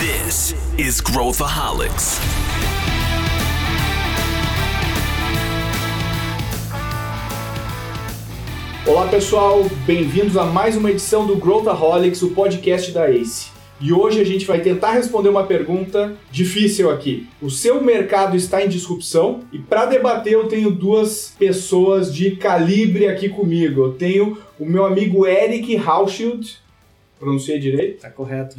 This is Growthaholics. Olá pessoal, bem-vindos a mais uma edição do Growthaholics, o podcast da ACE. E hoje a gente vai tentar responder uma pergunta difícil aqui. O seu mercado está em disrupção? E para debater eu tenho duas pessoas de calibre aqui comigo. Eu tenho o meu amigo Eric Hauschild, pronunciei direito? Tá correto.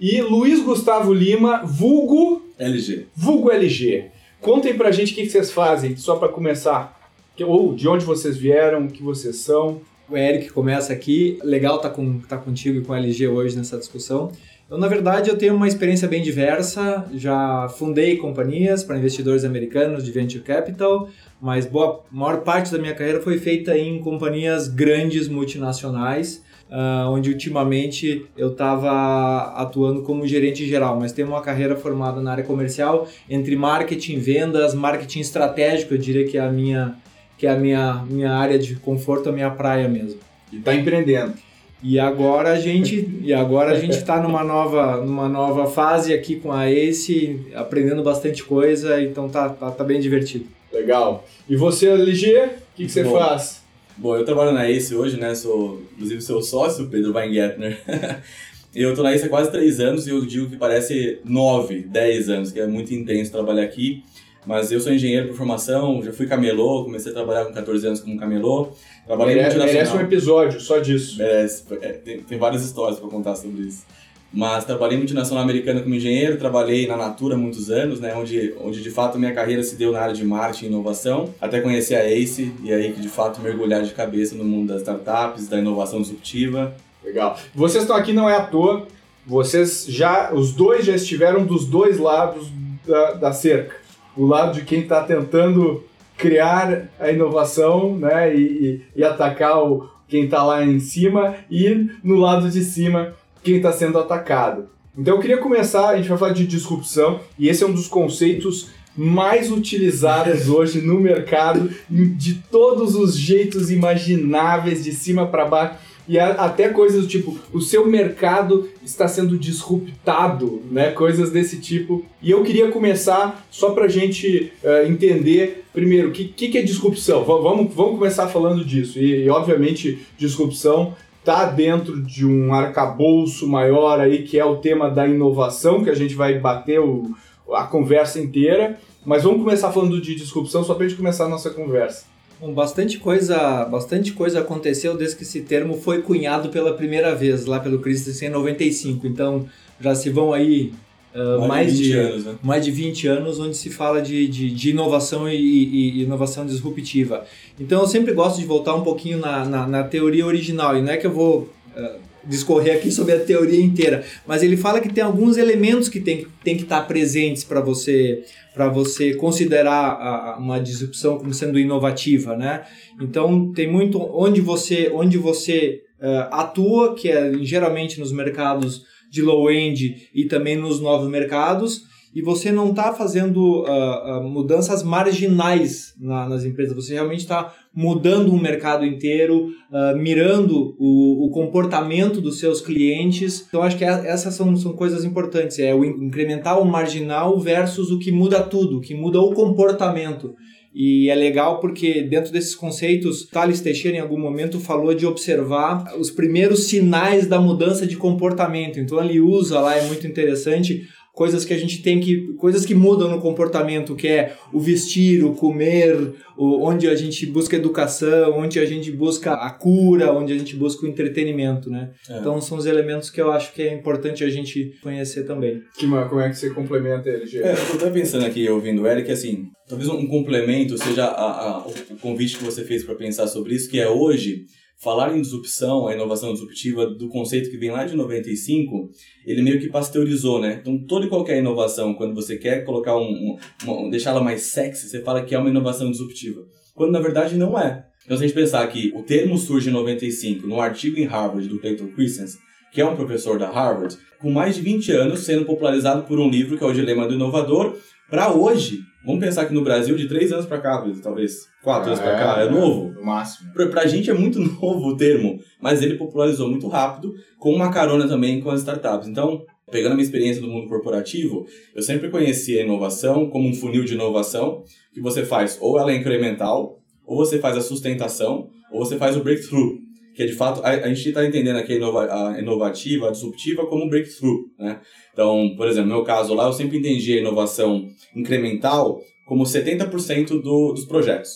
E Luiz Gustavo Lima, vulgo LG. vulgo LG. Contem pra gente o que vocês fazem, só para começar. Ou de onde vocês vieram, o que vocês são. O Eric começa aqui. Legal tá, com, tá contigo e com a LG hoje nessa discussão. Eu, na verdade, eu tenho uma experiência bem diversa. Já fundei companhias para investidores americanos de venture capital, mas boa maior parte da minha carreira foi feita em companhias grandes multinacionais, ah, onde ultimamente eu estava atuando como gerente geral, mas tenho uma carreira formada na área comercial entre marketing, vendas, marketing estratégico, eu diria que é a minha que é a minha, minha área de conforto, a minha praia mesmo. E tá empreendendo. E agora a gente e agora a gente está numa nova numa nova fase aqui com a Ace, aprendendo bastante coisa, então tá, tá, tá bem divertido. Legal. E você, LG, o que, que você Bom. faz? Bom, eu trabalho na ACE hoje, né? Sou, inclusive, seu sócio, Pedro Weingärtner. eu tô na ACE há quase três anos e eu digo que parece nove, dez anos, que é muito intenso trabalhar aqui. Mas eu sou engenheiro por formação, já fui camelô, comecei a trabalhar com 14 anos como camelô. Trabalhei Merece, merece um episódio só disso. Merece. É, tem, tem várias histórias para contar sobre isso. Mas trabalhei multinacional americana como engenheiro, trabalhei na Natura muitos anos, né, onde, onde de fato minha carreira se deu na área de marketing e inovação, até conhecer a ACE e aí que de fato mergulhar de cabeça no mundo das startups, da inovação disruptiva. Legal. Vocês estão aqui não é à toa. Vocês já, os dois já estiveram dos dois lados da, da cerca. O lado de quem está tentando criar a inovação, né, e, e- e atacar o, quem está lá em cima, e no lado de cima quem está sendo atacado. Então eu queria começar, a gente vai falar de disrupção, e esse é um dos conceitos mais utilizados hoje no mercado, de todos os jeitos imagináveis, de cima para baixo. E a- até coisas do tipo, o seu mercado está sendo disruptado, né? Coisas desse tipo. E eu queria começar só pra gente eh, entender, primeiro, o que, que, que é disrupção? Va- Vamos, vamos começar falando disso. E, e, obviamente, disrupção tá dentro de um arcabouço maior aí, que é o tema da inovação, que a gente vai bater o- a conversa inteira. Mas vamos começar falando de disrupção só pra gente começar a nossa conversa. Bom, bastante coisa, bastante coisa aconteceu desde que esse termo foi cunhado pela primeira vez lá pelo Christensen em 95. Então, já se vão aí ah, mais, de, anos, né? mais de 20 anos onde se fala de, de, de inovação e, e- e inovação disruptiva. Então eu sempre gosto de voltar um pouquinho na, na, na teoria original, e não é que eu vou ah, discorrer aqui sobre a teoria inteira, mas ele fala que tem alguns elementos que tem, tem que estar presentes para você para você considerar a- uma disrupção como sendo inovativa, né? Então tem muito onde você onde você ah, atua, que é geralmente nos mercados de low end e também nos novos mercados, e você não está fazendo ah, ah, mudanças marginais na- nas empresas, você realmente está mudando um mercado inteiro, ah, mirando o, o comportamento dos seus clientes. Então, acho que é- essas são, são coisas importantes, é o in- incrementar o marginal versus o que muda tudo, o que muda o comportamento. E é legal porque dentro desses conceitos, Thales Teixeira em algum momento falou de observar os primeiros sinais da mudança de comportamento. Então ele usa lá, é muito interessante, coisas que a gente tem que. coisas que mudam no comportamento, que é o vestir, o comer, o, onde a gente busca educação, onde a gente busca a cura, onde a gente busca o entretenimento, né? É. Então são os elementos que eu acho que é importante a gente conhecer também. Que, como é que você complementa ele, Gê? É, eu tô até pensando aqui, ouvindo o Eric, assim, talvez um complemento seja a- a- o convite que você fez para pensar sobre isso, que é hoje, falar em disrupção, a inovação disruptiva, do conceito que vem lá de 95, ele meio que pasteurizou, né? Então, toda e qualquer inovação, quando você quer colocar um, um- deixá-la mais sexy, você fala que é uma inovação disruptiva. Quando, na verdade, não é. Então, se a gente pensar que o termo surge em 95, no artigo em Harvard do Clayton Christensen, que é um professor da Harvard, com mais de 20 anos sendo popularizado por um livro que é o Dilema do Inovador, para hoje, Vamos pensar que no Brasil, de três anos para cá, talvez quatro anos para cá, é novo. No máximo. Pra, pra gente é muito novo o termo, mas ele popularizou muito rápido, com uma carona também com as startups. Então, pegando a minha experiência do mundo corporativo, eu sempre conheci a inovação como um funil de inovação, que você faz ou ela é incremental, ou você faz a sustentação, ou você faz o breakthrough, que é de fato, a, a gente está entendendo aqui a, inova, a inovativa, a disruptiva como breakthrough, né? Então, por exemplo, no meu caso lá, eu sempre entendi a inovação incremental como 70% do, dos projetos,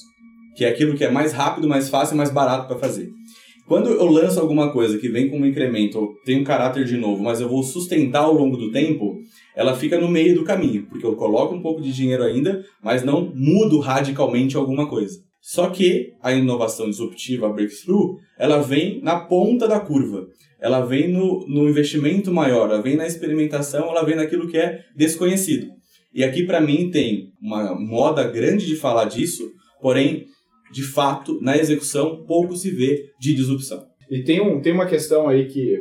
que é aquilo que é mais rápido, mais fácil e mais barato para fazer. Quando eu lanço alguma coisa que vem com um incremento, tem um caráter de novo, mas eu vou sustentar ao longo do tempo, ela fica no meio do caminho, porque eu coloco um pouco de dinheiro ainda, mas não mudo radicalmente alguma coisa. Só que a inovação disruptiva, a breakthrough, ela vem na ponta da curva. Ela vem no, no investimento maior, ela vem na experimentação, ela vem naquilo que é desconhecido. E aqui, para mim, tem uma moda grande de falar disso, porém, de fato, na execução, pouco se vê de disrupção. E tem, um, tem uma questão aí que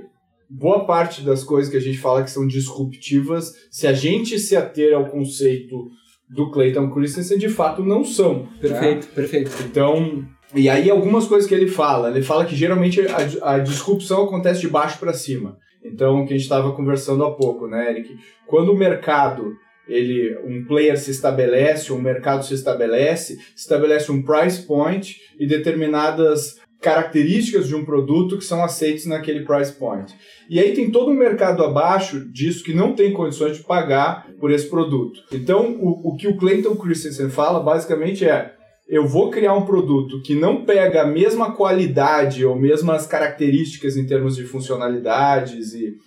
boa parte das coisas que a gente fala que são disruptivas, se a gente se ater ao conceito do Clayton Christensen, de fato não são. Perfeito, né? perfeito. Então, e aí algumas coisas que ele fala, ele fala que geralmente a, a disrupção acontece de baixo para cima. Então, o que a gente estava conversando há pouco, né, Eric? Quando o mercado, ele, um player se estabelece, um mercado se estabelece, estabelece um price point e determinadas características de um produto que são aceitas naquele price point. E aí tem todo um mercado abaixo disso que não tem condições de pagar por esse produto. Então, o, o que o Clayton Christensen fala basicamente é eu vou criar um produto que não pega a mesma qualidade ou mesmas características em termos de funcionalidades e,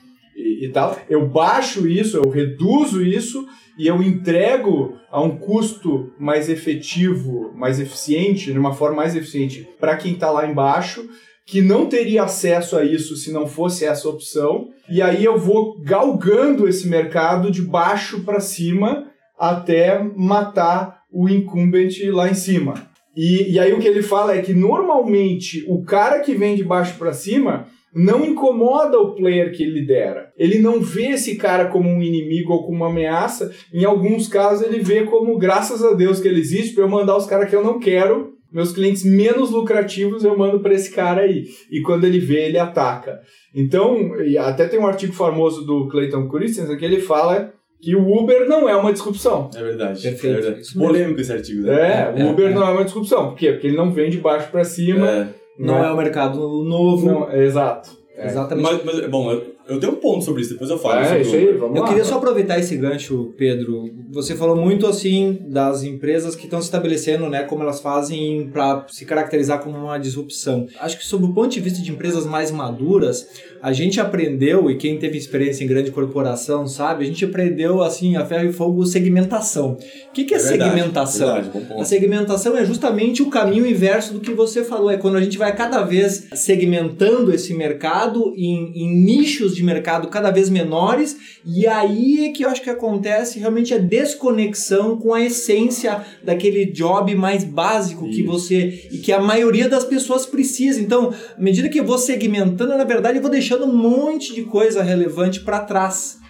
e, e, tal, eu baixo isso, eu reduzo isso e eu entrego a um custo mais efetivo, mais eficiente, de uma forma mais eficiente para quem está lá embaixo, que não teria acesso a isso se não fosse essa opção. E aí eu vou galgando esse mercado de baixo para cima até matar o incumbent lá em cima. E, e aí o que ele fala é que normalmente o cara que vem de baixo para cima não incomoda o player que ele lidera. Ele não vê esse cara como um inimigo ou como uma ameaça. Em alguns casos ele vê como graças a Deus que ele existe para eu mandar os caras que eu não quero, meus clientes menos lucrativos eu mando para esse cara aí. E quando ele vê, ele ataca. Então, até tem um artigo famoso do Clayton Christensen que ele fala que o Uber não é uma disrupção. É verdade. Perfeito. É verdade. Polêmico esse artigo, né? É, o Uber é, não é uma disrupção. Por quê? Porque ele não vem de baixo para cima. É. Não, não é, é o mercado novo. Não, exato. Exatamente. Mas, mas, bom, eu, eu tenho um ponto sobre isso, depois eu falo. É, isso aí, vamos Eu lá. queria só aproveitar esse gancho, Pedro. Você falou muito assim das empresas que estão se estabelecendo, né, como elas fazem para se caracterizar como uma disrupção. Acho que sob o ponto de vista de empresas mais maduras, a gente aprendeu, e quem teve experiência em grande corporação sabe, a gente aprendeu assim, a ferro e fogo, segmentação. O que, que é, É verdade, segmentação? verdade. A segmentação é justamente o caminho inverso do que você falou. É quando a gente vai cada vez segmentando esse mercado em, em nichos de mercado cada vez menores, e aí é que eu acho que acontece realmente a desconexão com a essência daquele job mais básico que Isso. você e que a maioria das pessoas precisa. Então, à medida que eu vou segmentando, na verdade, eu vou deixando um monte de coisa relevante para trás.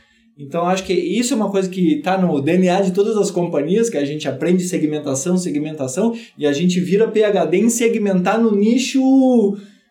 Então, acho que isso é uma coisa que está no DNA de todas as companhias, que a gente aprende segmentação, segmentação, e a gente vira PHD em segmentar no nicho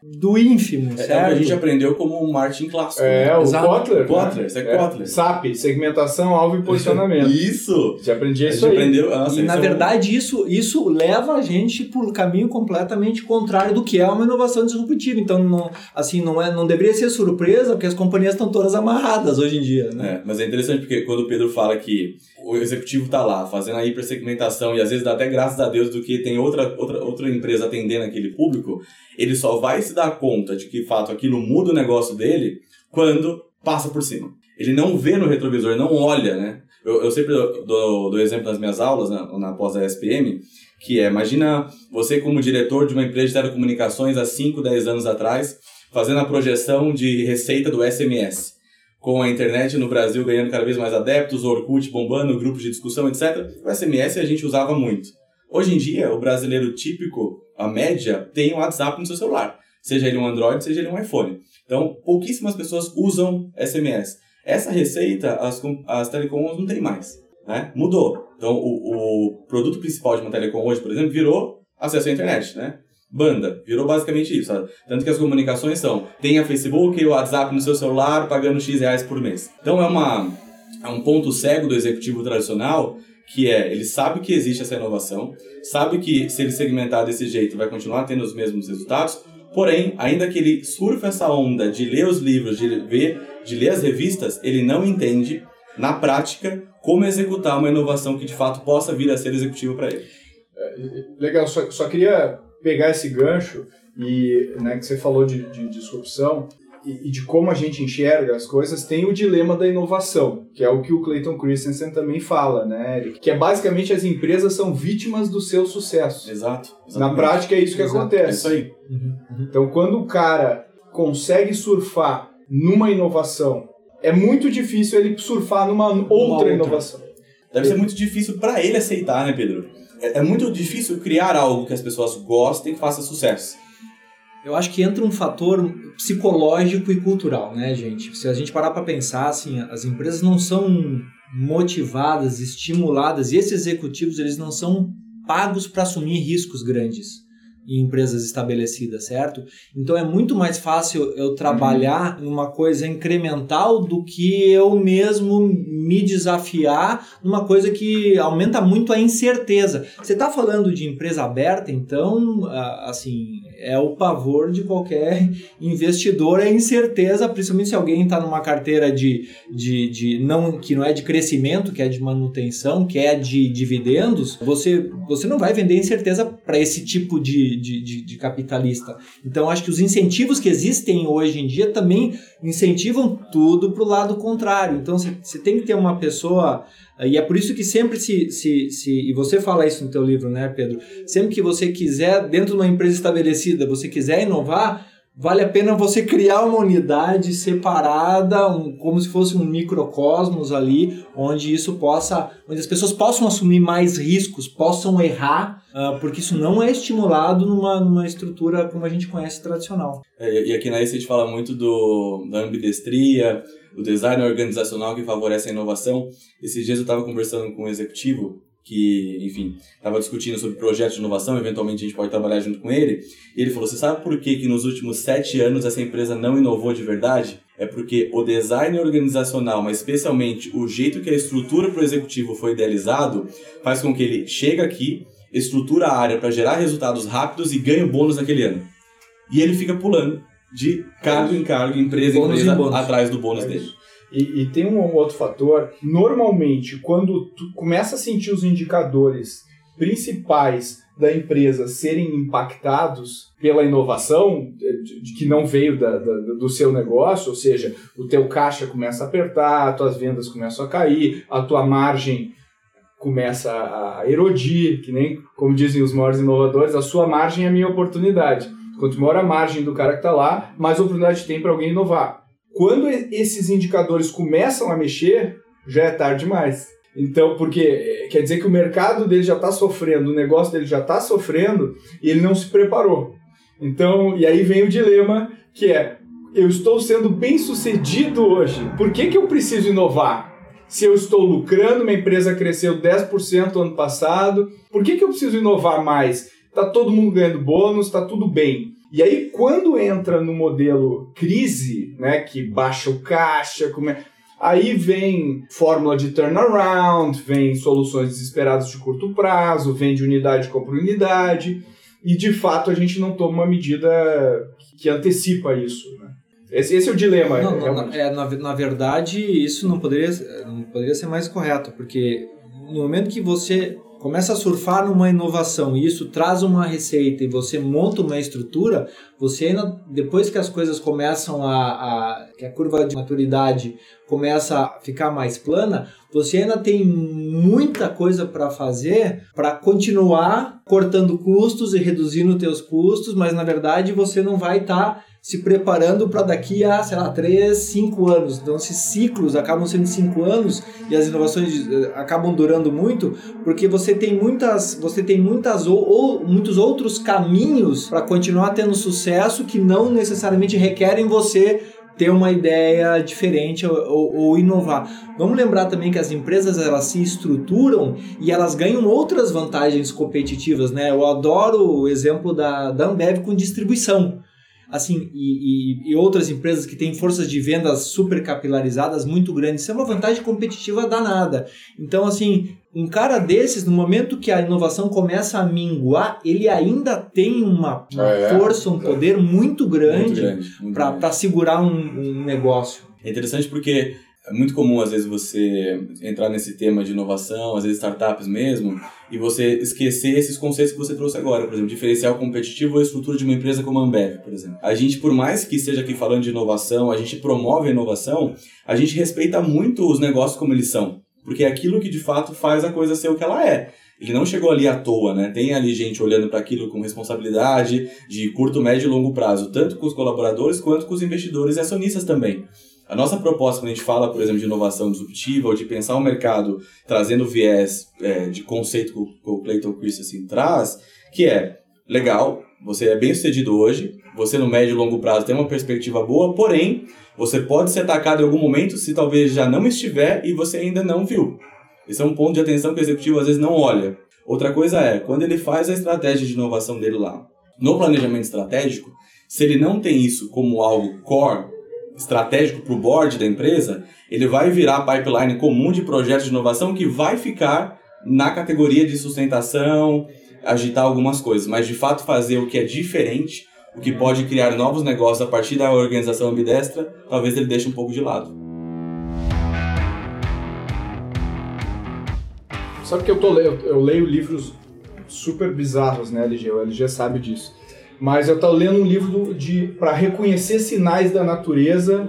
do ínfimo, É, é certo? a gente aprendeu como um marketing clássico. É, né? o Exato. Kotler. Kotler, né? isso é Kotler. SAP, segmentação, alvo e posicionamento. Isso! Você aprendia A isso gente aí. aprendeu. Nossa, E na é um- verdade isso, isso leva a gente por um caminho completamente contrário do que é uma inovação disruptiva. Então, não, assim, não, é, não deveria ser surpresa, porque as companhias estão todas amarradas hoje em dia. Né? É, mas é interessante porque quando o Pedro fala que o executivo tá lá fazendo a hipersegmentação e às vezes dá até graças a Deus do que tem outra, outra, outra empresa atendendo aquele público, ele só vai se dar conta de que, de fato, aquilo muda o negócio dele quando passa por cima. Ele não vê no retrovisor, não olha, né? Eu, eu sempre dou, dou exemplo nas minhas aulas, na, na pós da SPM, que é, imagina você como diretor de uma empresa de telecomunicações há 5, 10 anos atrás, fazendo a projeção de receita do SMS com a internet no Brasil ganhando cada vez mais adeptos, Orkut bombando, grupos de discussão, etc. O SMS a gente usava muito. Hoje em dia, o brasileiro típico, a média, tem o WhatsApp no seu celular. Seja ele um Android, seja ele um iPhone. Então, pouquíssimas pessoas usam SMS. Essa receita, as, as telecoms não tem mais. né? Mudou. Então, o, o produto principal de uma telecom hoje, por exemplo, virou acesso à internet, né? Banda, virou basicamente isso. Sabe? Tanto que as comunicações são, tenha Facebook e WhatsApp no seu celular pagando X reais por mês. Então é, uma, é um ponto cego do executivo tradicional que é, ele sabe que existe essa inovação, sabe que se ele segmentar desse jeito vai continuar tendo os mesmos resultados, porém, ainda que ele surfa essa onda de ler os livros, de ver, de ler as revistas, ele não entende, na prática, como executar uma inovação que de fato possa vir a ser executiva para ele. É, legal, só, só queria pegar esse gancho e né, que você falou de, de disrupção e, e, de como a gente enxerga as coisas, tem o dilema da inovação, que é o que o Clayton Christensen também fala, né, Eric? Que é basicamente as empresas são vítimas do seu sucesso. Exato. Exatamente. Na prática é isso que Exato. acontece. É isso aí. Uhum, uhum. Então, quando o cara consegue surfar numa inovação, é muito difícil ele surfar numa outra, outra. inovação. Deve ser muito difícil para ele aceitar, né, Pedro? É, é muito difícil criar algo que as pessoas gostem e que faça sucesso. Eu acho que entra um fator psicológico e cultural, né, gente? Se a gente parar para pensar, assim, as empresas não são motivadas, estimuladas, e esses executivos, eles não são pagos para assumir riscos grandes em empresas estabelecidas, certo? Então é muito mais fácil eu trabalhar uhum. numa coisa incremental do que eu mesmo me desafiar numa coisa que aumenta muito a incerteza. Você está falando de empresa aberta, então, assim, é o pavor de qualquer investidor, é incerteza, principalmente se alguém está numa carteira de, de, de não que não é de crescimento, que é de manutenção, que é de dividendos, você, você não vai vender incerteza para esse tipo de, de, de, de capitalista. Então, acho que os incentivos que existem hoje em dia também incentivam tudo para o lado contrário. Então, você tem que ter uma pessoa e é por isso que sempre se, se, se, e você fala isso no teu livro, né, Pedro? Sempre que você quiser, dentro de uma empresa estabelecida, você quiser inovar, vale a pena você criar uma unidade separada, um, como se fosse um microcosmos ali, onde isso possa, onde as pessoas possam assumir mais riscos, possam errar, uh, porque isso não é estimulado numa, numa estrutura como a gente conhece tradicional. É, e aqui na ESA a gente fala muito do, da ambidestria, o design organizacional que favorece a inovação. Esses dias eu estava conversando com um executivo que, enfim, estava discutindo sobre projetos de inovação, eventualmente a gente pode trabalhar junto com ele, e ele falou, você sabe por que, que nos últimos sete anos essa empresa não inovou de verdade? É porque o design organizacional, mas especialmente o jeito que a estrutura para o executivo foi idealizado, faz com que ele chegue aqui, estrutura a área para gerar resultados rápidos e ganhe o bônus naquele ano. E ele fica pulando de cargo em cargo, empresa em empresa, atrás do bônus é dele. E, e, tem um outro fator. Normalmente, quando tu começa a sentir os indicadores principais da empresa serem impactados pela inovação de, de que não veio da, da, do seu negócio, ou seja, o teu caixa começa a apertar, as tuas vendas começam a cair, a tua margem começa a erodir, que nem, como dizem os maiores inovadores, a sua margem é a minha oportunidade. Quanto maior a margem do cara que está lá, mais oportunidade tem para alguém inovar. Quando esses indicadores começam a mexer, já é tarde demais. Então, porque eh, quer dizer que o mercado dele já está sofrendo, o negócio dele já está sofrendo e ele não se preparou. Então, e aí vem o dilema que é: eu estou sendo bem sucedido hoje, por que, que eu preciso inovar? Se eu estou lucrando, minha empresa cresceu 10% ano passado, por que, que eu preciso inovar mais? tá todo mundo ganhando bônus, tá tudo bem. E aí, quando entra no modelo crise, né, que baixa o caixa, como é... aí vem fórmula de turnaround, vem soluções desesperadas de curto prazo, vem de unidade compra unidade, e de fato a gente não toma uma medida que antecipa isso. Né? Esse, esse, é o dilema. Não, não, é, na, na verdade, isso não poderia, não poderia ser mais correto, porque no momento que você começa a surfar numa inovação e isso traz uma receita e você monta uma estrutura, você ainda, depois que as coisas começam a, a que a curva de maturidade começa a ficar mais plana, você ainda tem muita coisa para fazer para continuar cortando custos e reduzindo teus custos, mas na verdade você não vai estar tá se preparando para daqui a, sei lá, 3, 5 anos. Então, esses ciclos acabam sendo 5 anos e as inovações eh, acabam durando muito, porque você tem muitas, você tem muitas ou, ou muitos outros caminhos para continuar tendo sucesso que não necessariamente requerem você ter uma ideia diferente ou, ou, ou, inovar. Vamos lembrar também que as empresas elas se estruturam e elas ganham outras vantagens competitivas, né? Eu adoro o exemplo da, da Ambev com distribuição assim, e, e, e, outras empresas que têm forças de vendas super capilarizadas muito grandes, isso é uma vantagem competitiva danada. Então, assim, um cara desses, no momento que a inovação começa a minguar, ele ainda tem uma, uma é, força, um poder muito grande, grande para segurar um, um negócio. É interessante porque é muito comum, às vezes, você entrar nesse tema de inovação, às vezes startups mesmo, e você esquecer esses conceitos que você trouxe agora, por exemplo, diferencial competitivo ou estrutura de uma empresa como a Ambev, por exemplo. A gente, por mais que esteja aqui falando de inovação, a gente promove a inovação, a gente respeita muito os negócios como eles são, porque é aquilo que de fato faz a coisa ser o que ela é. Ele não chegou ali à toa, né? Tem ali gente olhando para aquilo com responsabilidade de curto, médio e longo prazo, tanto com os colaboradores quanto com os investidores e acionistas também. A nossa proposta, quando a gente fala, por exemplo, de inovação disruptiva ou de pensar o mercado trazendo viés é, de conceito que o Clayton Christensen traz, que é legal, você é bem sucedido hoje, você no médio e longo prazo tem uma perspectiva boa, porém, você pode ser atacado em algum momento se talvez já não estiver e você ainda não viu. Esse é um ponto de atenção que o executivo às vezes não olha. Outra coisa é, quando ele faz a estratégia de inovação dele lá, no planejamento estratégico, se ele não tem isso como algo core, estratégico para o board da empresa, ele vai virar pipeline comum de projetos de inovação que vai ficar na categoria de sustentação, agitar algumas coisas, mas de fato fazer o que é diferente, o que pode criar novos negócios a partir da organização ambidestra, talvez ele deixe um pouco de lado. Sabe que eu, tô, eu, eu leio livros super bizarros, né, LG? O LG sabe disso. Mas eu estou lendo um livro de para reconhecer sinais da natureza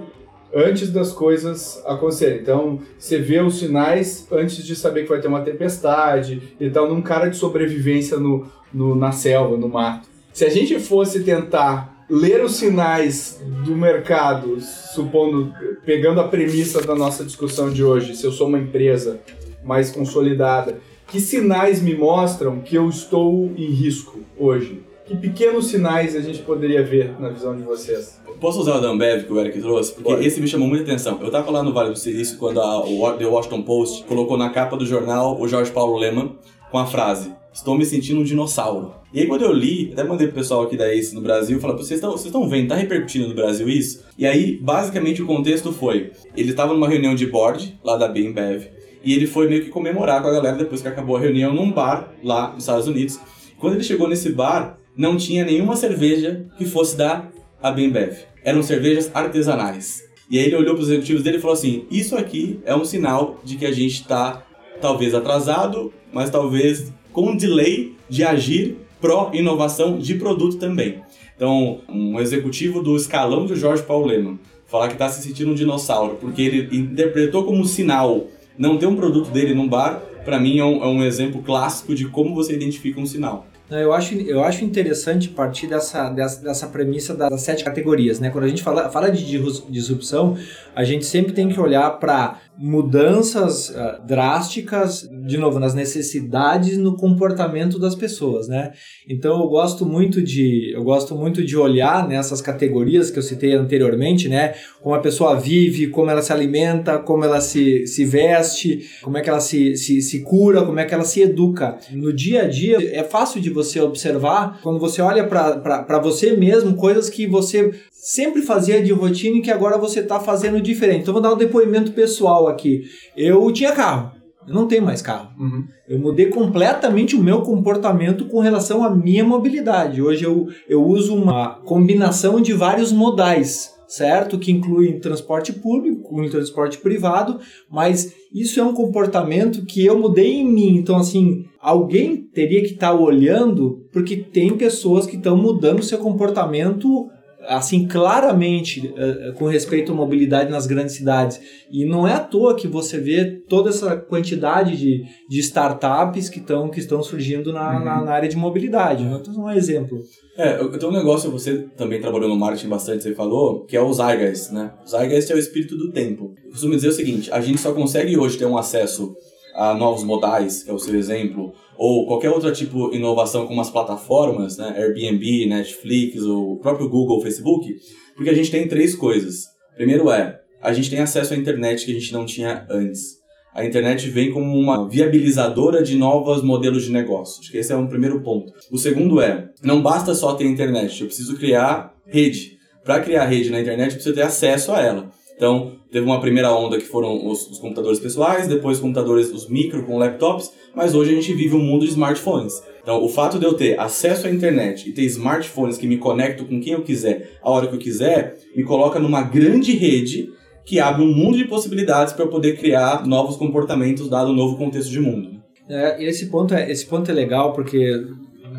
antes das coisas acontecerem. Então, você vê os sinais antes de saber que vai ter uma tempestade e tal, num cara de sobrevivência no, no, na selva, no mato. Se a gente fosse tentar ler os sinais do mercado, supondo, pegando a premissa da nossa discussão de hoje, se eu sou uma empresa mais consolidada, que sinais me mostram que eu estou em risco hoje? Que pequenos sinais a gente poderia ver na visão de vocês? Posso usar o da Ambev que o Eric trouxe? Porque Pode. esse me chamou muita atenção. Eu estava lá no Vale do Silício quando a, o The Washington Post colocou na capa do jornal o Jorge Paulo Leman com a frase Estou me sentindo um dinossauro. E aí quando eu li, até mandei pro pessoal aqui da ACE no Brasil, falar, vocês estão vocês estão vendo, tá repercutindo no Brasil isso? E aí, basicamente, o contexto foi, ele estava numa reunião de board, lá da Bembev, e ele foi meio que comemorar com a galera depois que acabou a reunião num bar lá nos Estados Unidos. Quando ele chegou nesse bar, não tinha nenhuma cerveja que fosse da Abembev. Eram cervejas artesanais. E aí ele olhou para os executivos dele e falou assim: Isso aqui é um sinal de que a gente está talvez atrasado, mas talvez com delay de agir pró-inovação de produto também. Então, um executivo do escalão de Jorge Lehmann falar que está se sentindo um dinossauro porque ele interpretou como sinal não ter um produto dele num bar, para mim é um, é um exemplo clássico de como você identifica um sinal. Eu acho, eu acho interessante partir dessa, dessa, dessa premissa das sete categorias. Né? Quando a gente fala, fala de disrupção, a gente sempre tem que olhar para mudanças uh, drásticas, de novo, nas necessidades no comportamento das pessoas, né? Então eu gosto muito de eu gosto muito de olhar nessas categorias que eu citei anteriormente, né? Como a pessoa vive, como ela se alimenta, como ela se, se veste, como é que ela se, se, se cura, como é que ela se educa. No dia a dia é fácil de você observar quando você olha para você mesmo coisas que você sempre fazia de rotina e que agora você está fazendo diferente. Então vou dar um depoimento pessoal aqui. Eu tinha carro, eu não tenho mais carro. Uhum. Eu mudei completamente o meu comportamento com relação à minha mobilidade. Hoje eu, eu uso uma combinação de vários modais, certo? Que inclui transporte público, transporte privado, mas isso é um comportamento que eu mudei em mim. Então, assim, alguém teria que estar tá olhando, porque tem pessoas que estão mudando seu comportamento assim claramente uh, com respeito à mobilidade nas grandes cidades. E não é à toa que você vê toda essa quantidade de, de startups que, tão, que estão surgindo na, uhum. na, na, área de mobilidade. Né? Então, um exemplo. É, tenho um negócio, você também trabalhou no marketing bastante, você falou, que é o Zeitgeist, né? O Zeitgeist é o espírito do tempo. Eu costumo dizer o seguinte, a gente só consegue hoje ter um acesso a novos modais, que é o seu exemplo, ou qualquer outro tipo de inovação como as plataformas, né, Airbnb, Netflix, ou o próprio Google, Facebook, porque a gente tem três coisas. Primeiro é, a gente tem acesso à internet que a gente não tinha antes. A internet vem como uma viabilizadora de novos modelos de negócio. Acho que esse é um primeiro ponto. O segundo é, não basta só ter internet, eu preciso criar rede. Para criar rede na internet, eu preciso ter acesso a ela. Então, teve uma primeira onda que foram os, os, computadores pessoais, depois computadores, os micro com laptops, mas hoje a gente vive um mundo de smartphones. Então, o fato de eu ter acesso à internet e ter smartphones que me conectam com quem eu quiser, a hora que eu quiser, me coloca numa grande rede que abre um mundo de possibilidades para eu poder criar novos comportamentos dado o um novo contexto de mundo. É, esse ponto é esse ponto é legal porque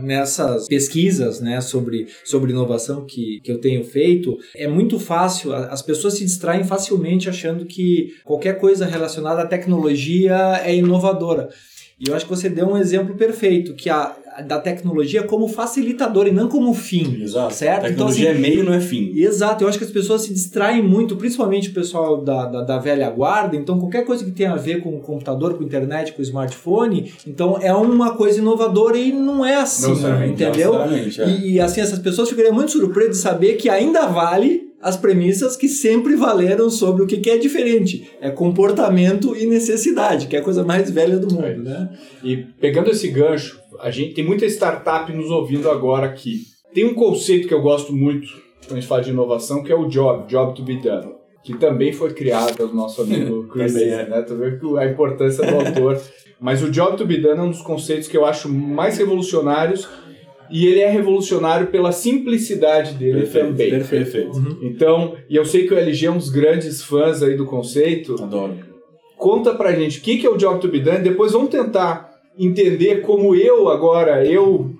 nessas pesquisas né, sobre, sobre inovação que, que eu tenho feito, é muito fácil, as pessoas se distraem facilmente achando que qualquer coisa relacionada à tecnologia é inovadora. E eu acho que você deu um exemplo perfeito, que a, da tecnologia como facilitador e não como fim. Exato. Certo? Tecnologia então, assim, é meio, não é fim. Exato. Eu acho que as pessoas se distraem muito, principalmente o pessoal da, da, da, velha guarda. Então, qualquer coisa que tenha a ver com o computador, com a internet, com o smartphone, então é uma coisa inovadora e não é assim, não, entendeu? Não, é. e, assim, essas pessoas ficariam muito surpresas de saber que ainda vale as premissas que sempre valeram sobre o que, que é diferente. É comportamento e necessidade, que é a coisa mais velha do mundo, né? E pegando esse gancho, a gente tem muita startup nos ouvindo agora aqui. Tem um conceito que eu gosto muito quando a gente fala de inovação, que é o job, job to be done, que também foi criado pelo nosso amigo Chris, é. né? Tu vê a importância do autor. Mas o job to be done é um dos conceitos que eu acho mais revolucionários e ele é revolucionário pela simplicidade dele perfeito, também. Perfeito. Uhum. Então, e eu sei que o LG é um dos grandes fãs aí do conceito. Adoro. Conta pra gente o que, que é o Job to be Done, depois vamos tentar entender como eu agora, eu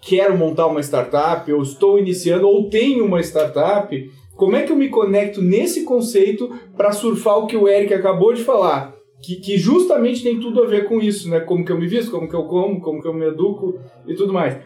quero montar uma startup, eu estou iniciando ou tenho uma startup, como é que eu me conecto nesse conceito para surfar o que o Eric acabou de falar? Que, que, justamente tem tudo a ver com isso, né? Como que eu me visto, como que eu como, como que eu me educo e tudo mais.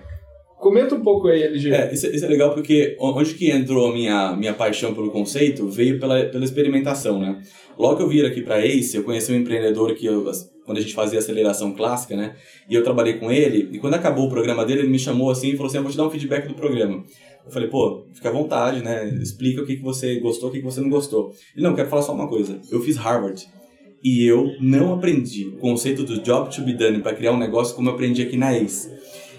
Comenta um pouco aí, LG. É, isso, isso, é legal porque onde que entrou a minha, minha paixão pelo conceito veio pela, pela experimentação, né? Logo que eu vim aqui para Ace, eu conheci um empreendedor que eu, quando a gente fazia aceleração clássica, né? E eu trabalhei com ele, e quando acabou o programa dele, ele me chamou assim e falou assim: Eu vou te dar um feedback do programa. Eu falei, pô, fica à vontade, né? Explica o que, que você gostou, o que, que você não gostou. Ele, não, quero falar só uma coisa. Eu fiz Harvard e eu não aprendi o conceito do job to be done para criar um negócio como eu aprendi aqui na Ace.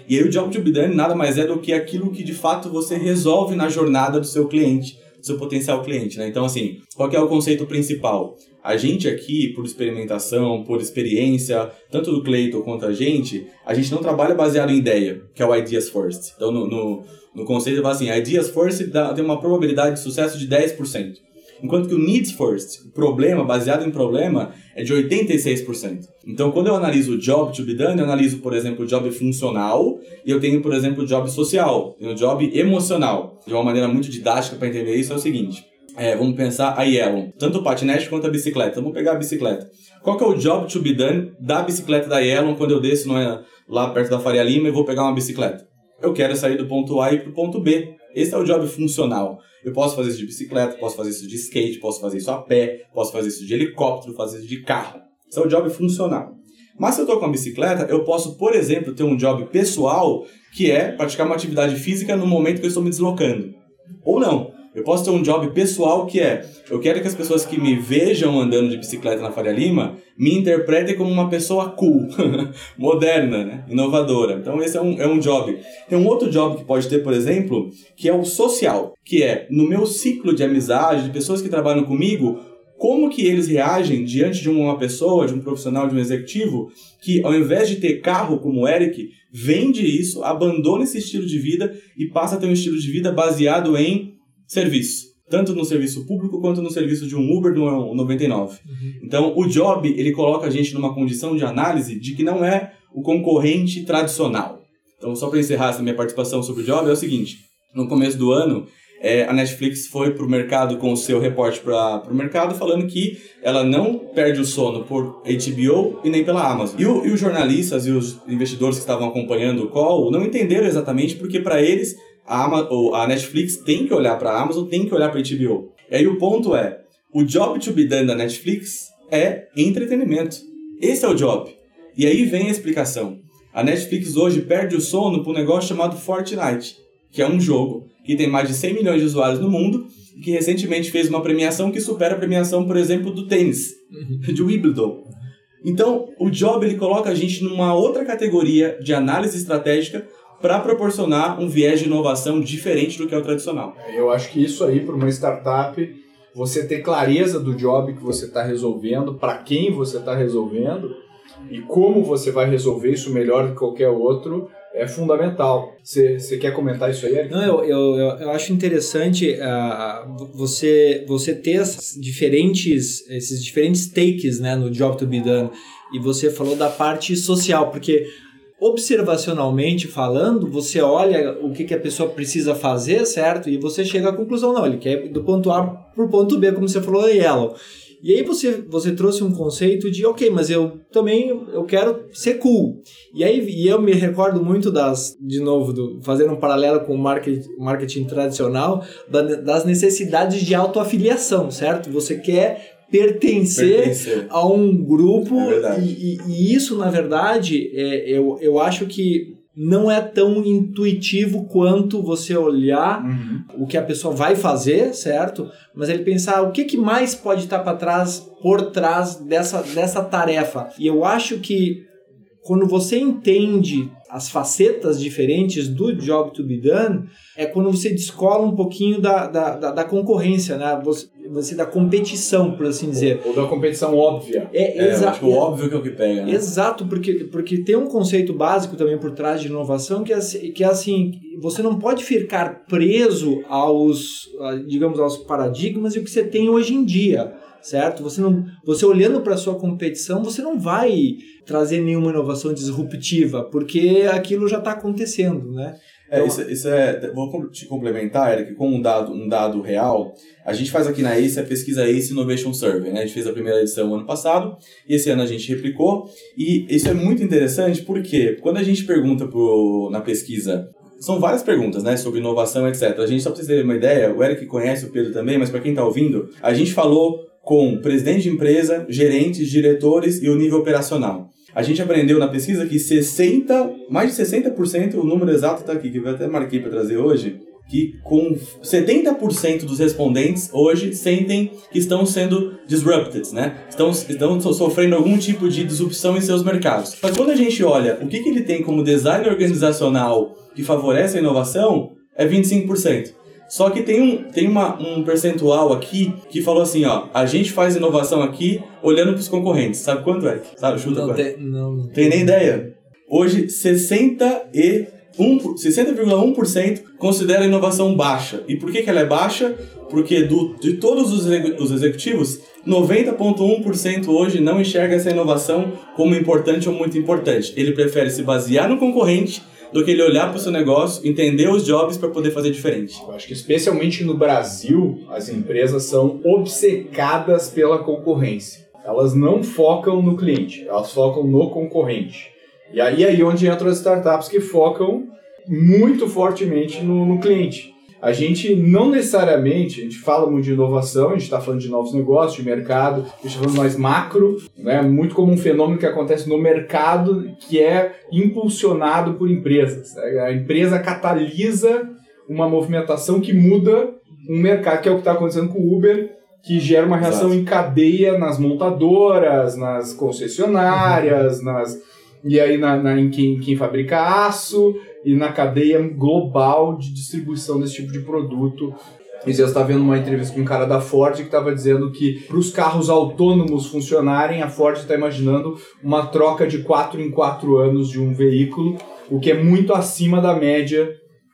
E aí o job to be done nada mais é do que aquilo que de fato você resolve na jornada do seu cliente, seu potencial cliente, né? Então assim, qual é o conceito principal? A gente aqui, por experimentação, por experiência, tanto do Cleiton quanto a gente, a gente não trabalha baseado em ideia, que é o Ideas First. Então, no, no, no conceito, assim, Ideas First dá, tem uma probabilidade de sucesso de 10%. Enquanto que o Needs First, o problema, baseado em problema, é de 86%. Então, quando eu analiso o job to be done, eu analiso, por exemplo, o job funcional e eu tenho, por exemplo, o job social, tenho o job emocional. De uma maneira muito didática para entender isso é o seguinte. É, vamos pensar a Yellow, tanto o patinete quanto a bicicleta. Vamos pegar a bicicleta. Qual que é o job to be done da bicicleta da Yellow quando eu desço é, lá perto da Faria Lima e vou pegar uma bicicleta? Eu quero sair do ponto A e para o ponto B. Esse é o job funcional. Eu posso fazer isso de bicicleta, posso fazer isso de skate, posso fazer isso a pé, posso fazer isso de helicóptero, fazer isso de carro. Isso é o job funcional. Mas se eu estou com a bicicleta, eu posso, por exemplo, ter um job pessoal que é praticar uma atividade física no momento que eu estou me deslocando. Ou não. Eu posso ter um job pessoal que é: eu quero que as pessoas que me vejam andando de bicicleta na Faria Lima me interpretem como uma pessoa cool, moderna, né? inovadora. Então, esse é um, é um job. Tem um outro job que pode ter, por exemplo, que é o social, que é no meu ciclo de amizade, de pessoas que trabalham comigo, como que eles reagem diante de uma pessoa, de um profissional, de um executivo, que ao invés de ter carro como o Eric, vende isso, abandona esse estilo de vida e passa a ter um estilo de vida baseado em serviço. Tanto no serviço público quanto no serviço de um Uber no 99. Uhum. Então, o job, ele coloca a gente numa condição de análise de que não é o concorrente tradicional. Então, só para encerrar essa minha participação sobre o job, é o seguinte. No começo do ano, é, a Netflix foi para o mercado com o seu reporte para o mercado falando que ela não perde o sono por HBO e nem pela Amazon. E, o, e os jornalistas e os investidores que estavam acompanhando o call não entenderam exatamente porque para eles a, Amazon, a Netflix tem que olhar para a Amazon, tem que olhar para a HBO. E aí o ponto é, o job to be done da Netflix é entretenimento. Esse é o job. E aí vem a explicação. A Netflix hoje perde o sono para um negócio chamado Fortnite, que é um jogo que tem mais de 100 milhões de usuários no mundo que recentemente fez uma premiação que supera a premiação, por exemplo, do tênis, de Wimbledon. Então, o job ele coloca a gente numa outra categoria de análise estratégica para proporcionar um viés de inovação diferente do que é o tradicional. Eu acho que isso aí, para uma startup, você ter clareza do job que você está resolvendo, para quem você está resolvendo e como você vai resolver isso melhor do que qualquer outro, é fundamental. Você quer comentar isso aí, Eric? Não, eu, eu, eu acho interessante uh, você, você ter essas diferentes, esses diferentes takes né, no job to be done. E você falou da parte social, porque observacionalmente falando, você olha o que, que a pessoa precisa fazer, certo? E você chega à conclusão, não, ele quer do ponto A para o ponto B, como você falou, Yellow. E aí você, você trouxe um conceito de, ok, mas eu também eu quero ser cool. E aí e eu me recordo muito das, de novo, do, fazendo um paralelo com o marketing, marketing tradicional, da, das necessidades de autoafiliação, certo? Você quer pertencer, pertencer. a um grupo é e, e, isso, na verdade, é, eu, eu acho que não é tão intuitivo quanto você olhar uhum. o que a pessoa vai fazer, certo? Mas ele pensar o que, que mais pode estar para trás, por trás dessa, dessa tarefa. E eu acho que quando você entende as facetas diferentes do job to be done, é quando você descola um pouquinho da, da, da, da concorrência, né? Você, você da competição, por assim dizer. Ou, ou da competição óbvia. É, é exato. O óbvio que é o que pega, né? Exato, porque, porque tem um conceito básico também por trás de inovação que é, que é assim, você não pode ficar preso aos, digamos, aos paradigmas e o que você tem hoje em dia certo? Você não, você olhando para a sua competição, você não vai trazer nenhuma inovação disruptiva, porque aquilo já está acontecendo, né? É, então, isso, isso, é. Vou te complementar, Eric, com um dado, um dado real. A gente faz aqui na ACE a pesquisa ACE Innovation Survey, né? A gente fez a primeira edição ano passado e esse ano a gente replicou. E isso é muito interessante porque quando a gente pergunta pro, na pesquisa são várias perguntas, né, sobre inovação, etc. A gente só precisa ter uma ideia, o Eric conhece, o Pedro também, mas para quem está ouvindo, a gente falou com presidente de empresa, gerentes, diretores e o nível operacional. A gente aprendeu na pesquisa que 60, mais de 60%, o número exato está aqui, que eu até marquei para trazer hoje, que com 70% dos respondentes hoje sentem que estão sendo disrupted, né? Estão, estão sofrendo algum tipo de disrupção em seus mercados. Mas quando a gente olha o que, que ele tem como design organizacional que favorece a inovação, é 25%. Só que tem um, tem uma, um percentual aqui que falou assim, ó, a gente faz inovação aqui olhando para os concorrentes. Sabe quanto é? Sabe, chuta não, quanto? Tem, não, tem nem ideia. Hoje, 60 e 60,1% considera a inovação baixa. E por que, que ela é baixa? Porque do, de todos os, os executivos, 90,1% hoje não enxerga essa inovação como importante ou muito importante. Ele prefere se basear no concorrente do que ele olhar para o seu negócio, entender os jobs para poder fazer diferente. Eu acho que especialmente no Brasil, as empresas são obcecadas pela concorrência. Elas não focam no cliente, elas focam no concorrente. E aí é onde entram as startups que focam muito fortemente no, no cliente a gente não necessariamente, a gente fala muito de inovação, a gente está falando de novos negócios, de mercado, a gente está falando mais macro, né? muito como um fenômeno que acontece no mercado que é impulsionado por empresas. A empresa catalisa uma movimentação que muda um mercado, que é o que está acontecendo com o Uber, que gera uma reação Exato. em cadeia nas montadoras, nas concessionárias, uhum. nas e aí na, na em quem, quem fabrica aço e na cadeia global de distribuição desse tipo de produto. E você está vendo uma entrevista com um cara da Ford que estava dizendo que para os carros autônomos funcionarem, a Ford está imaginando uma troca de 4 em 4 anos de um veículo, o que é muito acima da média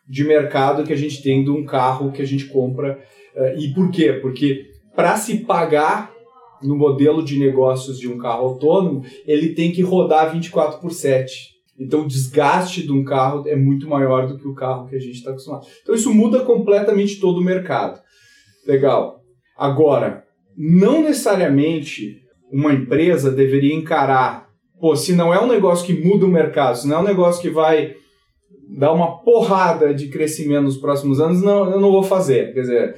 de mercado que a gente tem de um carro que a gente compra. Eh, e por quê? Porque para se pagar no modelo de negócios de um carro autônomo, ele tem que rodar 24 por 7. Então o desgaste de um carro é muito maior do que o carro que a gente está acostumado. Então isso muda completamente todo o mercado. Legal. Agora, não necessariamente uma empresa deveria encarar, pô, se não é um negócio que muda o mercado, se não é um negócio que vai dar uma porrada de crescimento nos próximos anos, não, eu não vou fazer. Quer dizer,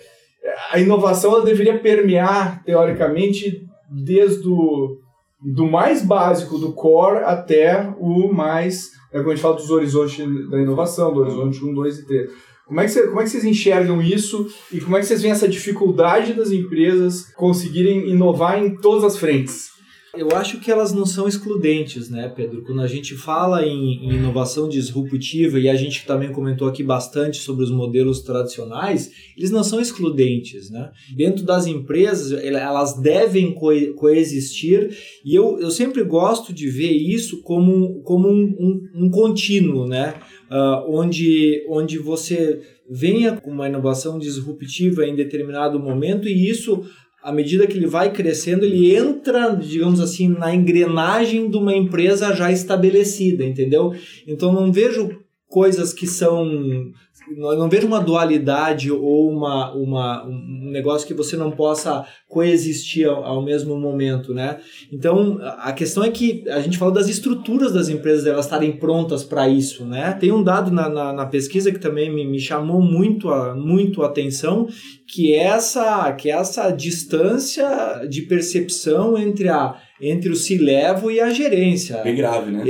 a inovação ela deveria permear, teoricamente, desde o do mais básico do core até o mais, é quando a gente fala dos horizontes da inovação, do horizonte 1, 2 e 3. Como é, que você, como é que vocês enxergam isso e como é que vocês veem essa dificuldade das empresas conseguirem inovar em todas as frentes? Eu acho que elas não são excludentes, né, Pedro? Quando a gente fala em, em, inovação disruptiva, e a gente também comentou aqui bastante sobre os modelos tradicionais, eles não são excludentes, né? Dentro das empresas, elas devem co coexistir, e eu, eu sempre gosto de ver isso como, como um, um, um contínuo, né? Uh, onde, onde você venha com uma inovação disruptiva em determinado momento e isso à medida que ele vai crescendo, ele entra, digamos assim, na engrenagem de uma empresa já estabelecida, entendeu? Então não vejo coisas que são não vejo uma dualidade ou uma, uma, um negócio que você não possa coexistir ao, ao, mesmo momento, né? Então, a questão é que a gente falou das estruturas das empresas, elas estarem prontas para isso, né? Tem um dado na, na, na, pesquisa que também me, me chamou muito a, muito a atenção, que é essa, que é essa distância de percepção entre, a, entre o C-level e a gerência. Bem grave, né?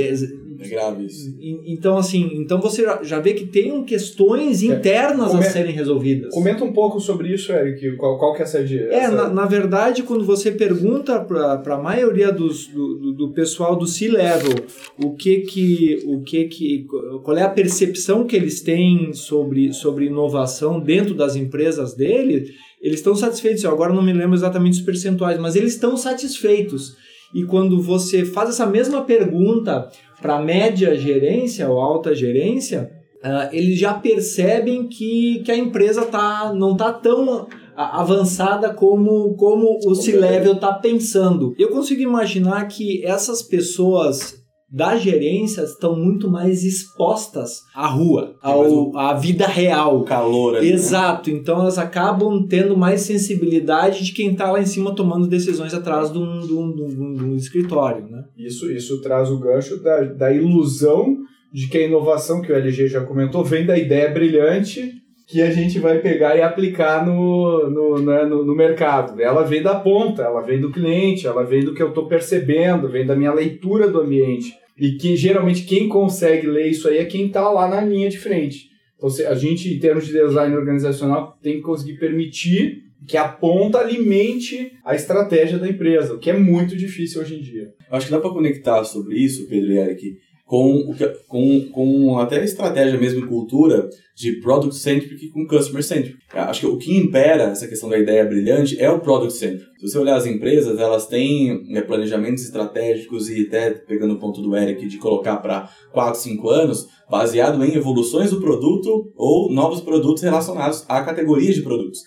É grave isso. Então, assim, então você já vê que tem questões é. internas é. a serem resolvidas. Comenta um pouco sobre isso, Eric. Qual, qual que é essa... É, na, na verdade, quando você pergunta para a maioria dos, do, do pessoal do C-Level o que que... O que que qual é a percepção que eles têm sobre, sobre inovação dentro das empresas dele, eles estão satisfeitos. Eu agora não me lembro exatamente os percentuais, mas eles estão satisfeitos. E quando você faz essa mesma pergunta para média gerência ou alta gerência, uh, eles já percebem que, que a empresa tá, não está tão avançada como, como o C-Level está pensando. Eu consigo imaginar que essas pessoas da gerência estão muito mais expostas à rua, ao, à vida real. O calor ali, né? Exato. Né? Então elas acabam tendo mais sensibilidade de quem está lá em cima tomando decisões atrás de um, de um, de um, de um escritório. Né? Isso, isso traz o gancho da, da ilusão de que a inovação, que o LG já comentou, vem da ideia brilhante que a gente vai pegar e aplicar no, no, né, no, no, mercado. Ela vem da ponta, ela vem do cliente, ela vem do que eu estou percebendo, vem da minha leitura do ambiente. E que geralmente quem consegue ler isso aí é quem está lá na linha de frente. Então, a gente, em termos de design organizacional, tem que conseguir permitir que a ponta alimente a estratégia da empresa, o que é muito difícil hoje em dia. Acho que dá para conectar sobre isso, Pedro e Eric, com, com, com até a estratégia mesmo e cultura de product centric com customer centric. Acho que o que impera essa questão da ideia brilhante é o product centric. Se você olhar as empresas, elas têm né, planejamentos estratégicos e até pegando o ponto do Eric de colocar para 4, 5 anos, baseado em evoluções do produto ou novos produtos relacionados à categoria de produtos.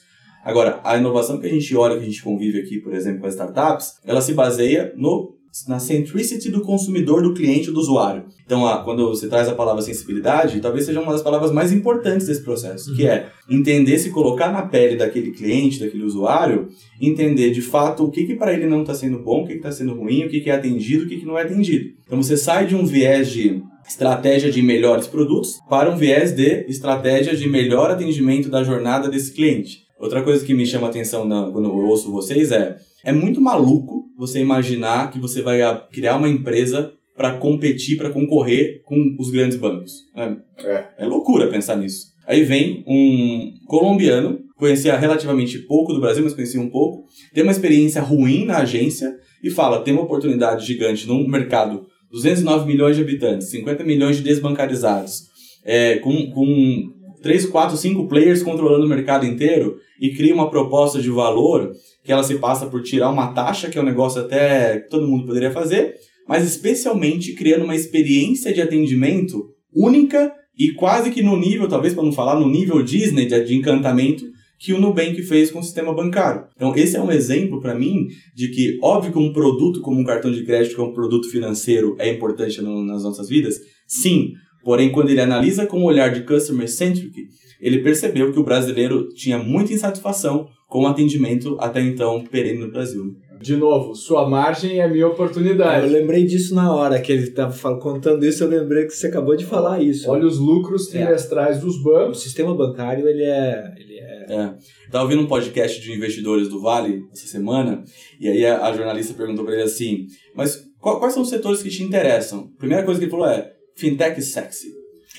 Agora, a inovação que a gente olha, que a gente convive aqui, por exemplo, com as startups, ela se baseia no na centricity do consumidor, do cliente, do usuário. Então, ah, quando você traz a palavra sensibilidade, talvez seja uma das palavras mais importantes desse processo, uhum. que é entender se colocar na pele daquele cliente, daquele usuário, entender de fato o que, que para ele não está sendo bom, o que está sendo ruim, o que, que é atendido, o que, que não é atendido. Então, você sai de um viés de estratégia de melhores produtos para um viés de estratégia de melhor atendimento da jornada desse cliente. Outra coisa que me chama a atenção na, quando eu ouço vocês é é muito maluco você imaginar que você vai criar uma empresa para competir, para concorrer com os grandes bancos. É, é. é loucura pensar nisso. Aí vem um colombiano, conhecia relativamente pouco do Brasil, mas conhecia um pouco, tem uma experiência ruim na agência e fala: tem uma oportunidade gigante num mercado 209 milhões de habitantes, 50 milhões de desbancarizados, é, com, com 3, 4, 5 players controlando o mercado inteiro e cria uma proposta de valor que ela se passa por tirar uma taxa, que é um negócio até que todo mundo poderia fazer, mas especialmente criando uma experiência de atendimento única e quase que no nível, talvez para não falar, no nível Disney de, encantamento que o Nubank fez com o sistema bancário. Então, esse é um exemplo para mim de que, óbvio que um produto como um cartão de crédito, que é um produto financeiro, é importante no, nas nossas vidas, sim. Porém, quando ele analisa com o olhar de customer centric, ele percebeu que o brasileiro tinha muita insatisfação com o atendimento até então perene no Brasil. De novo, sua margem é minha oportunidade. Eu lembrei disso na hora que ele estava contando isso, eu lembrei que você acabou de falar isso. Olha os lucros é. trimestrais é. dos bancos. O sistema bancário, ele é... Ele é... é. Estava ouvindo um podcast de investidores do Vale essa semana, e aí a, a jornalista perguntou para ele assim, mas quais são os setores que te interessam? A primeira coisa que ele falou é, fintech sexy.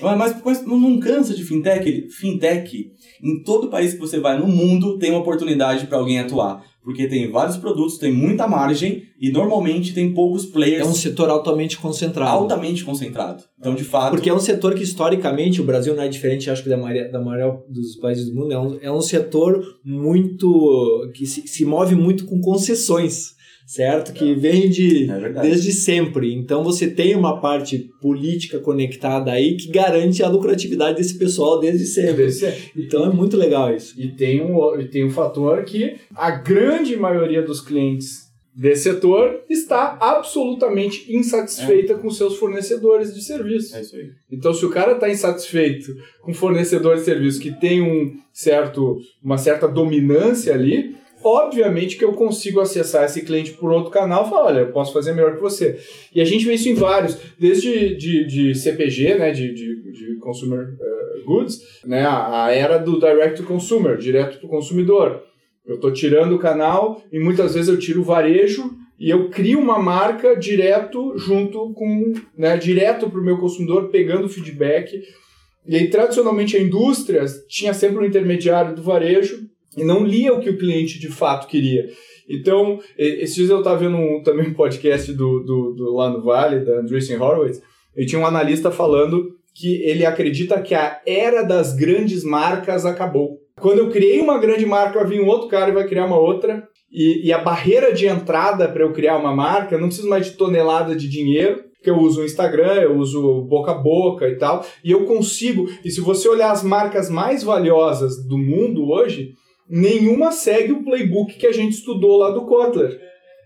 Mas, mas, mas não cansa de fintech? Fintech, em todo país que você vai no mundo, tem uma oportunidade para alguém atuar. Porque tem vários produtos, tem muita margem e normalmente tem poucos É players um setor altamente concentrado. altamente concentrado. Então, de fato. Porque é um setor que, historicamente, o Brasil não é diferente, acho que da maioria, da maioria dos países do mundo, é um, é um setor muito. que se, se move muito com concessões, certo? Que vem de. É desde sempre. Então você tem uma parte política conectada aí que garante a lucratividade desse pessoal desde sempre. Desse- Então é muito legal isso. E tem um, e tem um fator que a grande maioria dos clientes desse setor está absolutamente insatisfeita com seus fornecedores de serviço. É isso aí. Então, se o cara está insatisfeito com fornecedor de serviço que tem um certo, uma certa dominância ali, obviamente que eu consigo acessar esse cliente por outro canal e falar, olha, eu posso fazer melhor que você. E a gente vê isso em vários, desde de, de CPG, né, de, de, de Consumer eh, Goods, né, a, a era do Direct to Consumer, direto para o consumidor. Eu estou tirando o canal e muitas vezes eu tiro o varejo e eu crio uma marca direto junto com, né, direto para o meu consumidor, pegando feedback. E aí, tradicionalmente, a indústria tinha sempre um intermediário do varejo e não lia o que o cliente de fato queria. Então, esses dias eu estava vendo um, também um podcast do, do, do lá no Vale, da Andreessen Horowitz, e tinha um analista falando que ele acredita que a era das grandes marcas acabou. Quando eu criei uma grande marca, vai vir um outro cara e vai criar uma outra. E, e a barreira de entrada para eu criar uma marca, eu não preciso mais de tonelada de dinheiro, porque eu uso o Instagram, eu uso boca a boca e tal, e eu consigo. E se você olhar as marcas mais valiosas do mundo hoje, nenhuma segue o playbook que a gente estudou lá do Kotler.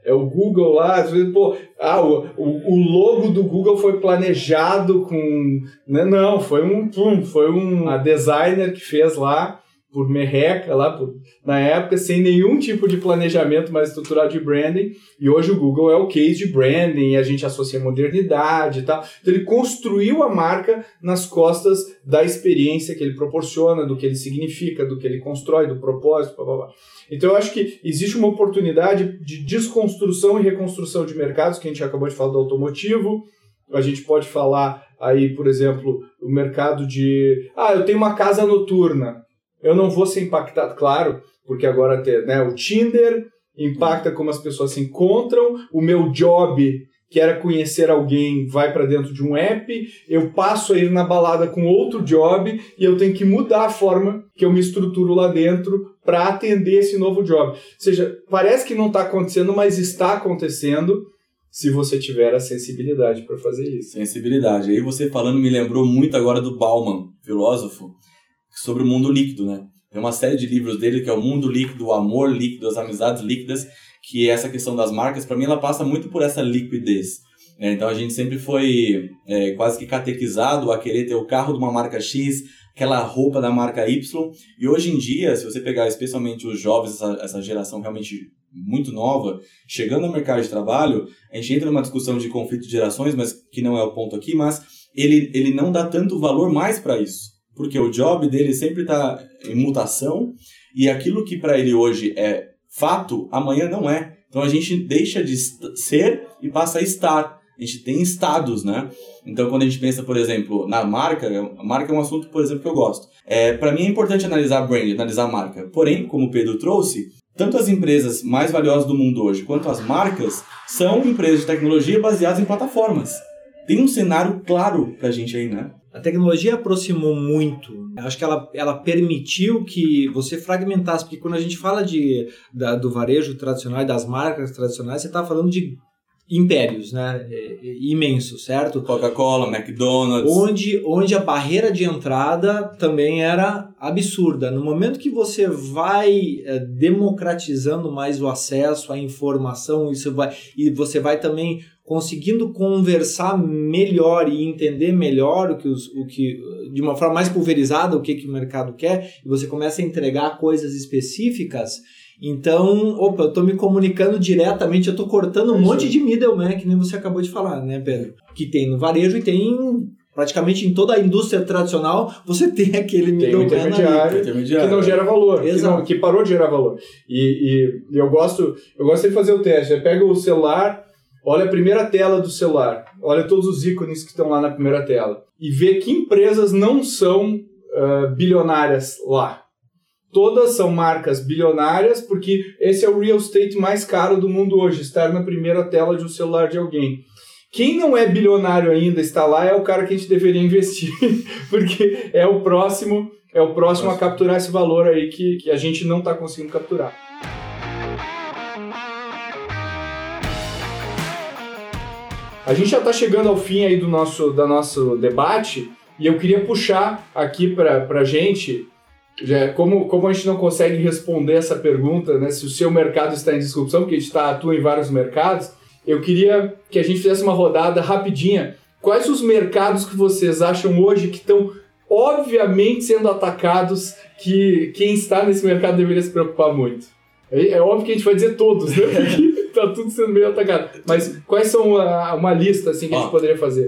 É o Google lá, às vezes, pô, ah, o, o, logo do Google foi planejado com. Né? Não, foi um. Pum, foi um a designer que fez lá por merreca lá por, na época, sem nenhum tipo de planejamento mais estruturado de branding. E hoje o Google é o case de branding, a gente associa modernidade e tal. Então ele construiu a marca nas costas da experiência que ele proporciona, do que ele significa, do que ele constrói, do propósito, blá blá blá. Então eu acho que existe uma oportunidade de desconstrução e reconstrução de mercados, que a gente acabou de falar do automotivo. A gente pode falar aí, por exemplo, o mercado de. Ah, eu tenho uma casa noturna. Eu não vou ser impactado, claro, porque agora tem, né, o Tinder impacta como as pessoas se encontram, o meu job, que era conhecer alguém, vai para dentro de um app, eu passo a ir na balada com outro job e eu tenho que mudar a forma que eu me estruturo lá dentro para atender esse novo job. Ou seja, parece que não está acontecendo, mas está acontecendo se você tiver a sensibilidade para fazer isso. Sensibilidade. Aí você falando me lembrou muito agora do Bauman, filósofo, sobre o mundo líquido, né? Tem uma série de livros dele que é o mundo líquido, o amor líquido, as amizades líquidas, que essa questão das marcas, para mim, ela passa muito por essa liquidez. né? então a gente sempre foi é, quase que catequizado a querer ter o carro de uma marca X, aquela roupa da marca Y. E hoje em dia, se você pegar especialmente os jovens, essa, essa geração realmente muito nova, chegando ao mercado de trabalho, a gente entra numa discussão de conflito de gerações, mas que não é o ponto aqui, mas ele, ele não dá tanto valor mais para isso. Porque o job dele sempre está em mutação e aquilo que para ele hoje é fato, amanhã não é. Então a gente deixa de ser e passa a estar. A gente tem estados, né? Então quando a gente pensa, por exemplo, na marca, a marca é um assunto, por exemplo, que eu gosto. É, para mim é importante analisar brand, analisar a marca. Porém, como o Pedro trouxe, tanto as empresas mais valiosas do mundo hoje quanto as marcas são empresas de tecnologia baseadas em plataformas. Tem um cenário claro pra gente aí, né? A tecnologia aproximou muito. Acho que ela, ela permitiu que você fragmentasse, porque quando a gente fala de, da- do varejo tradicional e das marcas tradicionais, você está falando de impérios, né? É, é, imensos, certo? Coca-Cola, McDonald's. Onde, onde a barreira de entrada também era absurda. No momento que você vai eh, democratizando mais o acesso à informação, isso vai, e você vai também conseguindo conversar melhor e entender melhor o que, os, o que de uma forma mais pulverizada o que, que o mercado quer, e você começa a entregar coisas específicas. Então, opa, eu estou me comunicando diretamente, eu estou cortando um É monte de middleman, que nem você acabou de falar, né, Pedro? Que tem no varejo e tem praticamente em toda a indústria tradicional, você tem aquele middleman ali. intermediário que Intermediário. não gera valor, que, Exato. não- que parou de gerar valor. E, e- eu gosto, eu gosto de fazer o teste. Você pega o celular, olha a primeira tela do celular, olha todos os ícones que estão lá na primeira tela. e ver que empresas não são uh, bilionárias lá. Todas são marcas bilionárias porque esse é o real estate mais caro do mundo hoje, estar na primeira tela de um celular de alguém. Quem não é bilionário ainda está lá é o cara que a gente deveria investir, porque é o próximo, é o próximo a capturar esse valor aí que, que a gente não está conseguindo capturar. A gente já está chegando ao fim aí do nosso, do nosso debate e eu queria puxar aqui para a gente, já, como, como a gente não consegue responder essa pergunta, né, se o seu mercado está em disrupção, porque a gente está atua em vários mercados, eu queria que a gente fizesse uma rodada rapidinha. Quais os mercados que vocês acham hoje que estão obviamente sendo atacados que quem está nesse mercado deveria se preocupar muito? É, é óbvio que a gente vai dizer todos, né? Porque tá tudo sendo meio atacado. Mas quais são a, uma lista assim que Ó, a gente poderia fazer?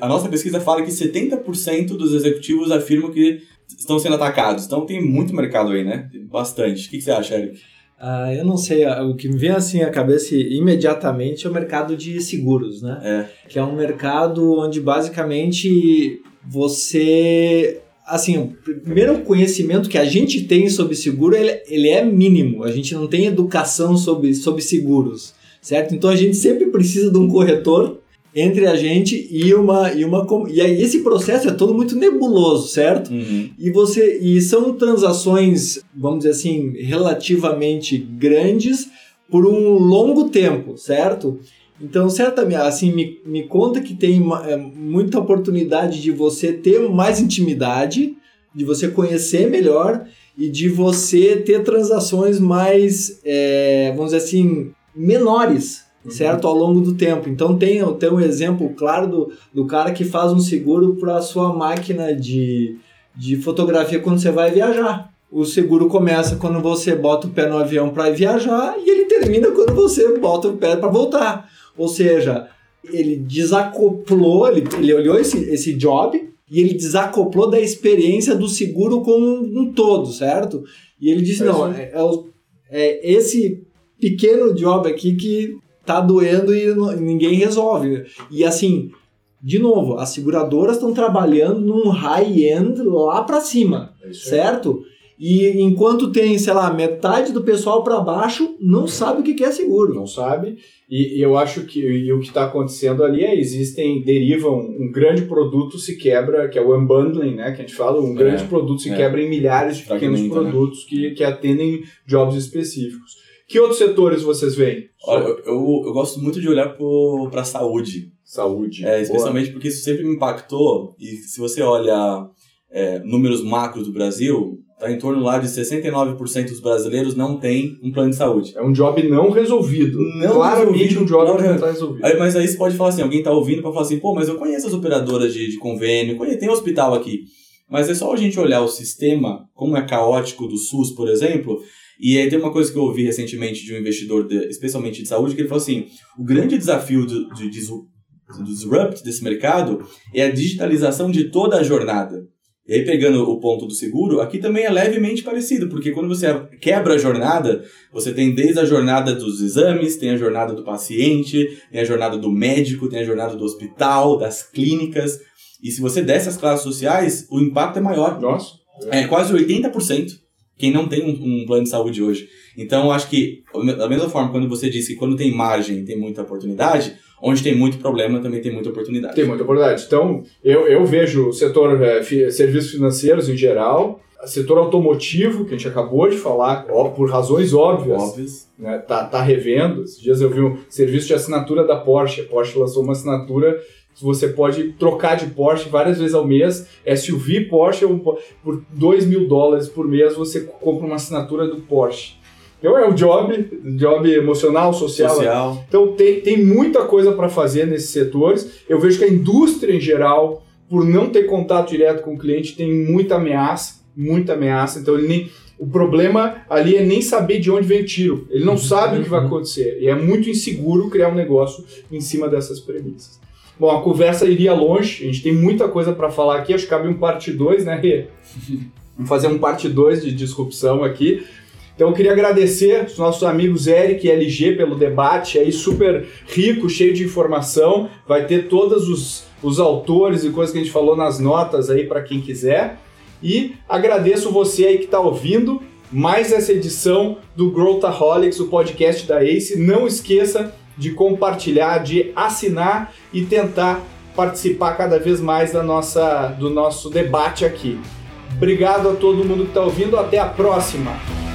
A nossa pesquisa fala que 70% dos executivos afirmam que estão sendo atacados. Então tem muito mercado aí, né? Bastante. O que, que você acha, Eric? Ah, eu não sei, o que me vem assim à cabeça imediatamente é o mercado de seguros, né? É. Que é um mercado onde basicamente você assim, o primeiro conhecimento que a gente tem sobre seguro, ele, ele é mínimo. A gente não tem educação sobre, sobre seguros, certo? Então a gente sempre precisa de um corretor entre a gente e uma e uma e aí esse processo é todo muito nebuloso, certo? Uhum. E você e são transações, vamos dizer assim, relativamente grandes por um longo tempo, certo? Então, certamente, assim, me, me conta que tem é, muita oportunidade de você ter mais intimidade, de você conhecer melhor e de você ter transações mais, é, vamos dizer assim, menores, uhum. certo? Ao longo do tempo. Então, tem, tem um exemplo claro do, do cara que faz um seguro para a sua máquina de, de fotografia quando você vai viajar. O seguro começa quando você bota o pé no avião para viajar e ele termina quando você bota o pé para voltar. Ou seja, ele desacoplou, ele, ele olhou esse, esse job e ele desacoplou da experiência do seguro como um, todo, certo? E ele disse, é não, é, é, é, esse pequeno job aqui que tá doendo e ninguém resolve. E assim, de novo, as seguradoras estão trabalhando num high-end lá para cima, é certo? E enquanto tem, sei lá, metade do pessoal para baixo não sabe o que é seguro. Não sabe. E, e eu acho que e o que está acontecendo ali é existem, derivam, um grande produto se quebra, que é o unbundling, né? Que a gente fala, um é, grande produto se é. quebra em milhares de pequenos né? produtos né? que, que atendem jobs específicos. Que outros setores vocês veem? Olha, eu, eu, eu gosto muito de olhar para a saúde. Saúde. É, especialmente Boa. porque isso sempre me impactou. E se você olha é, números macros do Brasil, Está em torno lá de 69% dos brasileiros não tem um plano de saúde. É um job não resolvido. Não Claramente resolvido, um job não, não está resolvido. Aí, mas aí você pode falar assim, alguém está ouvindo para falar assim, pô, mas eu conheço as operadoras de, de convênio, conheço, tem um hospital aqui. Mas é só a gente olhar o sistema, como é caótico do SUS, por exemplo, e aí tem uma coisa que eu ouvi recentemente de um investidor, de, especialmente de saúde, que ele falou assim, o grande desafio do, de, de, do disrupt desse mercado é a digitalização de toda a jornada. E aí, pegando o ponto do seguro, aqui também é levemente parecido, porque quando você quebra a jornada, você tem desde a jornada dos exames, tem a jornada do paciente, tem a jornada do médico, tem a jornada do hospital, das clínicas. E se você desce as classes sociais, o impacto é maior. Nossa. É quase 80% quem não tem um, um plano de saúde hoje. Então, acho que, da mesma forma, quando você disse que quando tem margem, tem muita oportunidade, Onde tem muito problema, também tem muita oportunidade. Tem muita oportunidade. Então, eu, eu vejo o setor é, fi, serviços financeiros em geral, setor automotivo, que a gente acabou de falar, ó, por razões óbvias. Óbvias. Né, tá, tá revendo. Esses dias eu vi um serviço de assinatura da Porsche. A Porsche lançou uma assinatura você pode trocar de Porsche várias vezes ao mês. SUV Porsche, por 2 mil dólares por mês, você compra uma assinatura do Porsche. Então é um job, job emocional, social. social. Então tem, tem muita coisa para fazer nesses setores. Eu vejo que a indústria em geral, por não ter contato direto com o cliente, tem muita ameaça, muita ameaça. Então ele nem, o problema ali é nem saber de onde vem o tiro. Ele não sabe o que vai acontecer. E é muito inseguro criar um negócio em cima dessas premissas. Bom, a conversa iria longe, a gente tem muita coisa para falar aqui, acho que cabe um parte 2, né, Rê? Vamos fazer um parte 2 de disrupção aqui. Então eu queria agradecer os nossos amigos Eric e LG pelo debate aí super rico, cheio de informação. Vai ter todos os, os autores e coisas que a gente falou nas notas aí para quem quiser. E agradeço você aí que está ouvindo mais essa edição do Growthaholics, o podcast da ACE. Não esqueça de compartilhar, de assinar e tentar participar cada vez mais da nossa, do nosso debate aqui. Obrigado a todo mundo que está ouvindo. Até a próxima!